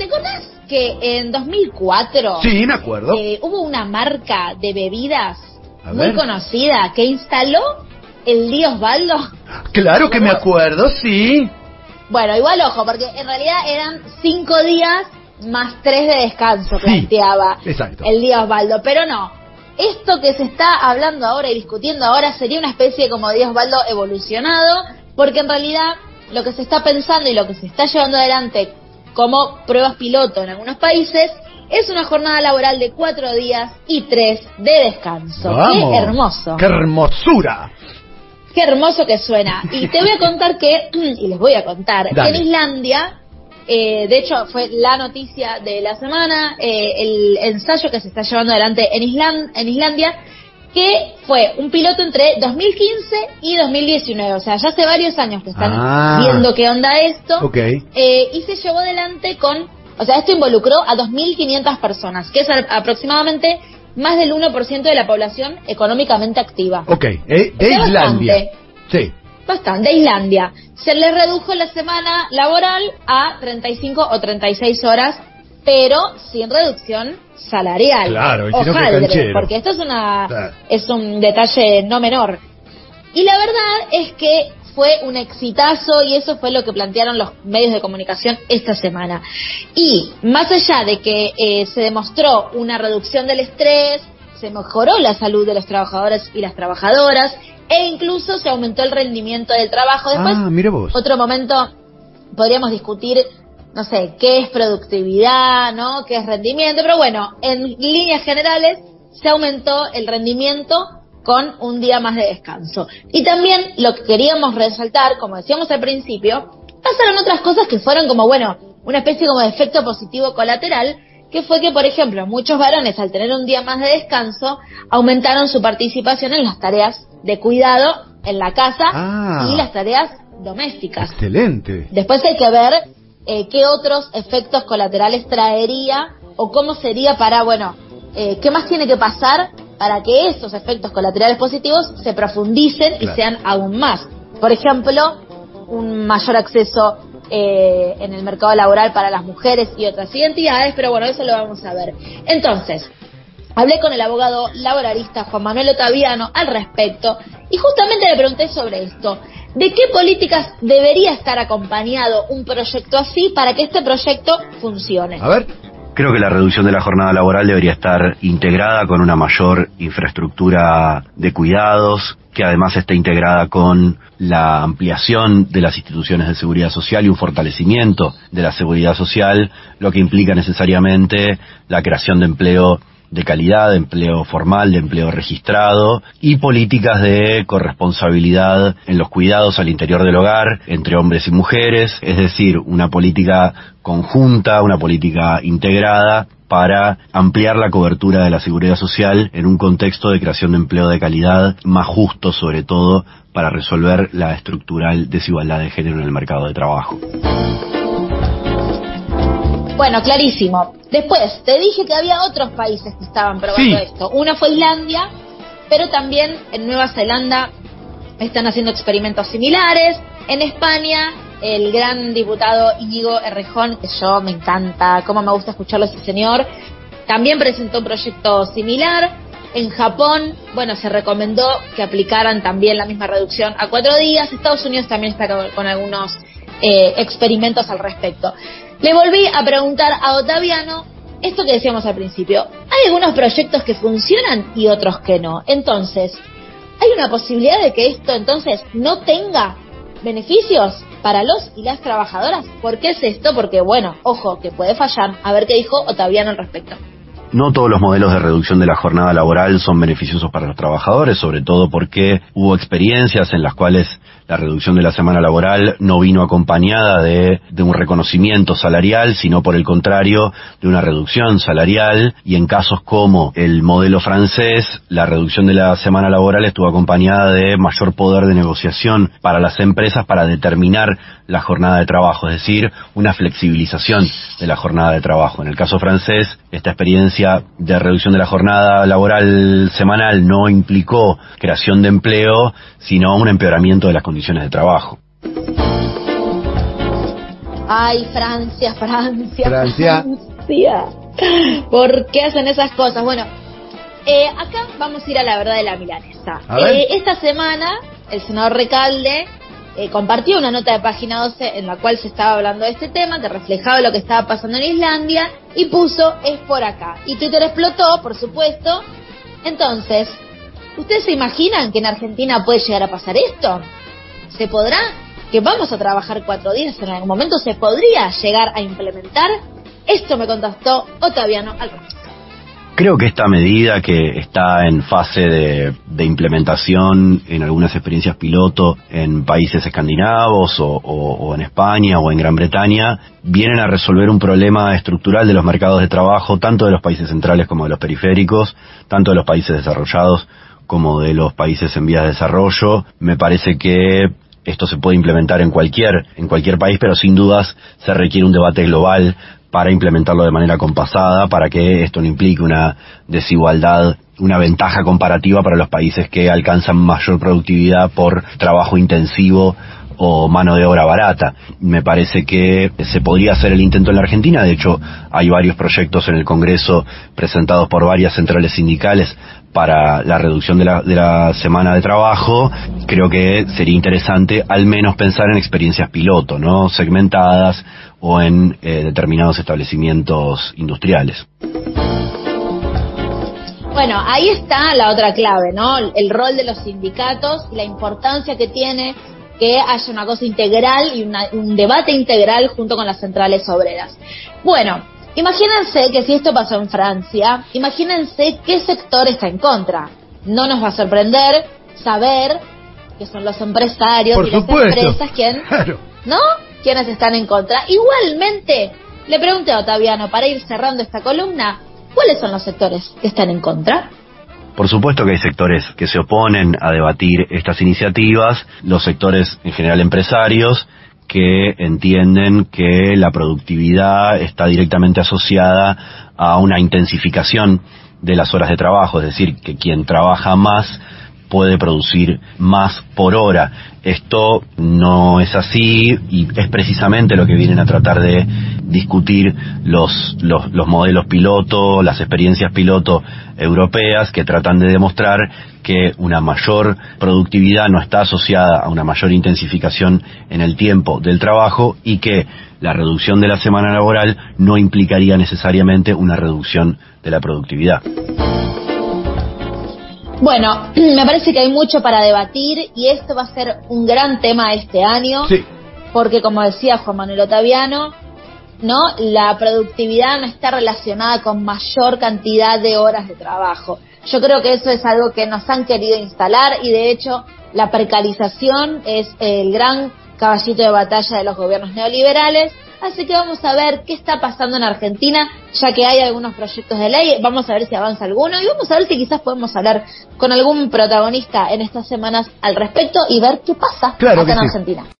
¿te acordás que en 2004 Sí, me acuerdo. eh, hubo una marca de bebidas A muy ver. conocida que instaló el Lío Osvaldo? Claro que me acuerdo, sí. Bueno, igual ojo, porque en realidad eran cinco días más tres de descanso, Sí, planteaba exacto. el día Osvaldo. Pero no, esto que se está hablando ahora y discutiendo ahora sería una especie como de Osvaldo evolucionado, porque en realidad lo que se está pensando y lo que se está llevando adelante como pruebas piloto en algunos países es una jornada laboral de cuatro días y tres de descanso. Vamos. ¡Qué hermoso! ¡Qué hermosura! Qué hermoso que suena. Y te voy a contar que, y les voy a contar, Dale. en Islandia, eh, de hecho fue la noticia de la semana, eh, el ensayo que se está llevando adelante en, Islan- en Islandia, que fue un piloto entre 2015 y 2019. O sea, ya hace varios años que están Ah. viendo qué onda esto. Ok. Eh, y se llevó adelante con, o sea, esto involucró a 2.500 personas, que es aproximadamente más del 1% de la población económicamente activa. Ok, eh, de Está Islandia. bastante. Sí. Bastante, de Islandia. Se le redujo la semana laboral a 35 o 36 horas, pero sin reducción salarial. Claro, y porque esto es una Claro. es un detalle no menor. Y la verdad es que fue un exitazo y eso fue lo que plantearon los medios de comunicación esta semana. Y más allá de que eh, se demostró una reducción del estrés, se mejoró la salud de los trabajadores y las trabajadoras e incluso se aumentó el rendimiento del trabajo. Después, ah, mira vos. otro momento podríamos discutir, no sé, qué es productividad, ¿no? ¿Qué es rendimiento? Pero bueno, en líneas generales se aumentó el rendimiento con un día más de descanso. Y también lo que queríamos resaltar, como decíamos al principio, pasaron otras cosas que fueron como, bueno, una especie como de efecto positivo colateral, que fue que, por ejemplo, muchos varones al tener un día más de descanso aumentaron su participación en las tareas de cuidado en la casa Ah. y las tareas domésticas. Excelente. Después hay que ver eh, qué otros efectos colaterales traería o cómo sería para, bueno, eh, qué más tiene que pasar para que esos efectos colaterales positivos se profundicen y sean aún más. Por ejemplo, un mayor acceso eh, en el mercado laboral para las mujeres y otras identidades, pero bueno, eso lo vamos a ver. Entonces, Hablé con el abogado laboralista Juan Manuel Otaviano al respecto y justamente le pregunté sobre esto. ¿De qué políticas debería estar acompañado un proyecto así para que este proyecto funcione? A ver. Creo que la reducción de la jornada laboral debería estar integrada con una mayor infraestructura de cuidados, que además esté integrada con la ampliación de las instituciones de seguridad social y un fortalecimiento de la seguridad social, lo que implica necesariamente la creación de empleo de calidad, de empleo formal, de empleo registrado y políticas de corresponsabilidad en los cuidados al interior del hogar entre hombres y mujeres, es decir, una política conjunta, una política integrada para ampliar la cobertura de la seguridad social en un contexto de creación de empleo de calidad más justo, sobre todo para resolver la estructural desigualdad de género en el mercado de trabajo. Bueno, clarísimo. Después, te dije que había otros países que estaban probando Sí. esto. Uno fue Islandia, pero también en Nueva Zelanda están haciendo experimentos similares. En España, el gran diputado Íñigo Errejón, que yo me encanta, cómo me gusta escucharlo ese señor, también presentó un proyecto similar. En Japón, bueno, se recomendó que aplicaran también la misma reducción a cuatro días. Estados Unidos también está con, con algunos eh, experimentos al respecto. Le volví a preguntar a Otaviano esto que decíamos al principio. Hay algunos proyectos que funcionan y otros que no. Entonces, ¿hay una posibilidad de que esto entonces no tenga beneficios para los y las trabajadoras? ¿Por qué es esto? Porque, bueno, ojo, que puede fallar. A ver qué dijo Otaviano al respecto. No todos los modelos de reducción de la jornada laboral son beneficiosos para los trabajadores, sobre todo porque hubo experiencias en las cuales la reducción de la semana laboral no vino acompañada de, un reconocimiento salarial, sino por el contrario, de una reducción salarial, y en casos como el modelo francés, la reducción de la semana laboral estuvo acompañada de mayor poder de negociación para las empresas para determinar la jornada de trabajo, es decir, una flexibilización de la jornada de trabajo. En el caso francés, esta experiencia de reducción de la jornada laboral semanal no implicó creación de empleo, sino un empeoramiento de las condiciones de trabajo. Ay, Francia, Francia. Francia. Francia. ¿Por qué hacen esas cosas? Bueno, eh, acá vamos a ir a la verdad de la milanesa. Eh, esta semana, el senador Recalde eh, compartió una nota de página 12 en la cual se estaba hablando de este tema, que reflejaba lo que estaba pasando en Islandia, y puso es por acá. Y Twitter explotó, por supuesto. Entonces, ¿ustedes se imaginan que en Argentina puede llegar a pasar esto? ¿Se podrá? ¿Que vamos a trabajar cuatro días en algún momento? ¿Se podría llegar a implementar? Esto me contestó Otaviano al respecto. Creo que esta medida que está en fase de, implementación en algunas experiencias piloto en países escandinavos o- o en España o en Gran Bretaña vienen a resolver un problema estructural de los mercados de trabajo, tanto de los países centrales como de los periféricos, tanto de los países desarrollados como de los países en vías de desarrollo. Me parece que esto se puede implementar en cualquier, en cualquier país, pero sin dudas se requiere un debate global para implementarlo de manera compasada, para que esto no implique una desigualdad, una ventaja comparativa para los países que alcanzan mayor productividad por trabajo intensivo o mano de obra barata. Me parece que se podría hacer el intento en la Argentina, de hecho hay varios proyectos en el Congreso presentados por varias centrales sindicales para la reducción de la, de la semana de trabajo, creo que sería interesante al menos pensar en experiencias piloto, ¿no? Segmentadas o en eh, determinados establecimientos industriales. Bueno, ahí está la otra clave, ¿no? El rol de los sindicatos y la importancia que tiene que haya una cosa integral y una- un debate integral junto con las centrales obreras. Bueno, imagínense que si esto pasó en Francia, imagínense qué sector está en contra. No nos va a sorprender saber que son los empresarios Por y las empresas quien Claro. ¿no? Quienes están en contra. Igualmente, le pregunté a Otaviano, para ir cerrando esta columna, ¿cuáles son los sectores que están en contra? Por supuesto que hay sectores que se oponen a debatir estas iniciativas, los sectores en general empresarios que entienden que la productividad está directamente asociada a una intensificación de las horas de trabajo, es decir, que quien trabaja más puede producir más por hora. Esto no es así y es precisamente lo que vienen a tratar de discutir los, los, los modelos piloto, las experiencias piloto europeas que tratan de demostrar que una mayor productividad no está asociada a una mayor intensificación en el tiempo del trabajo y que la reducción de la semana laboral no implicaría necesariamente una reducción de la productividad. Bueno, me parece que hay mucho para debatir y esto va a ser un gran tema este año, Sí. porque como decía Juan Manuel Otaviano, ¿no? La productividad no está relacionada con mayor cantidad de horas de trabajo. Yo creo que eso es algo que nos han querido instalar y de hecho la precarización es el gran caballito de batalla de los gobiernos neoliberales. Así que vamos a ver qué está pasando en Argentina, ya que hay algunos proyectos de ley, vamos a ver si avanza alguno y vamos a ver si quizás podemos hablar con algún protagonista en estas semanas al respecto y ver qué pasa Claro acá en sí. Argentina.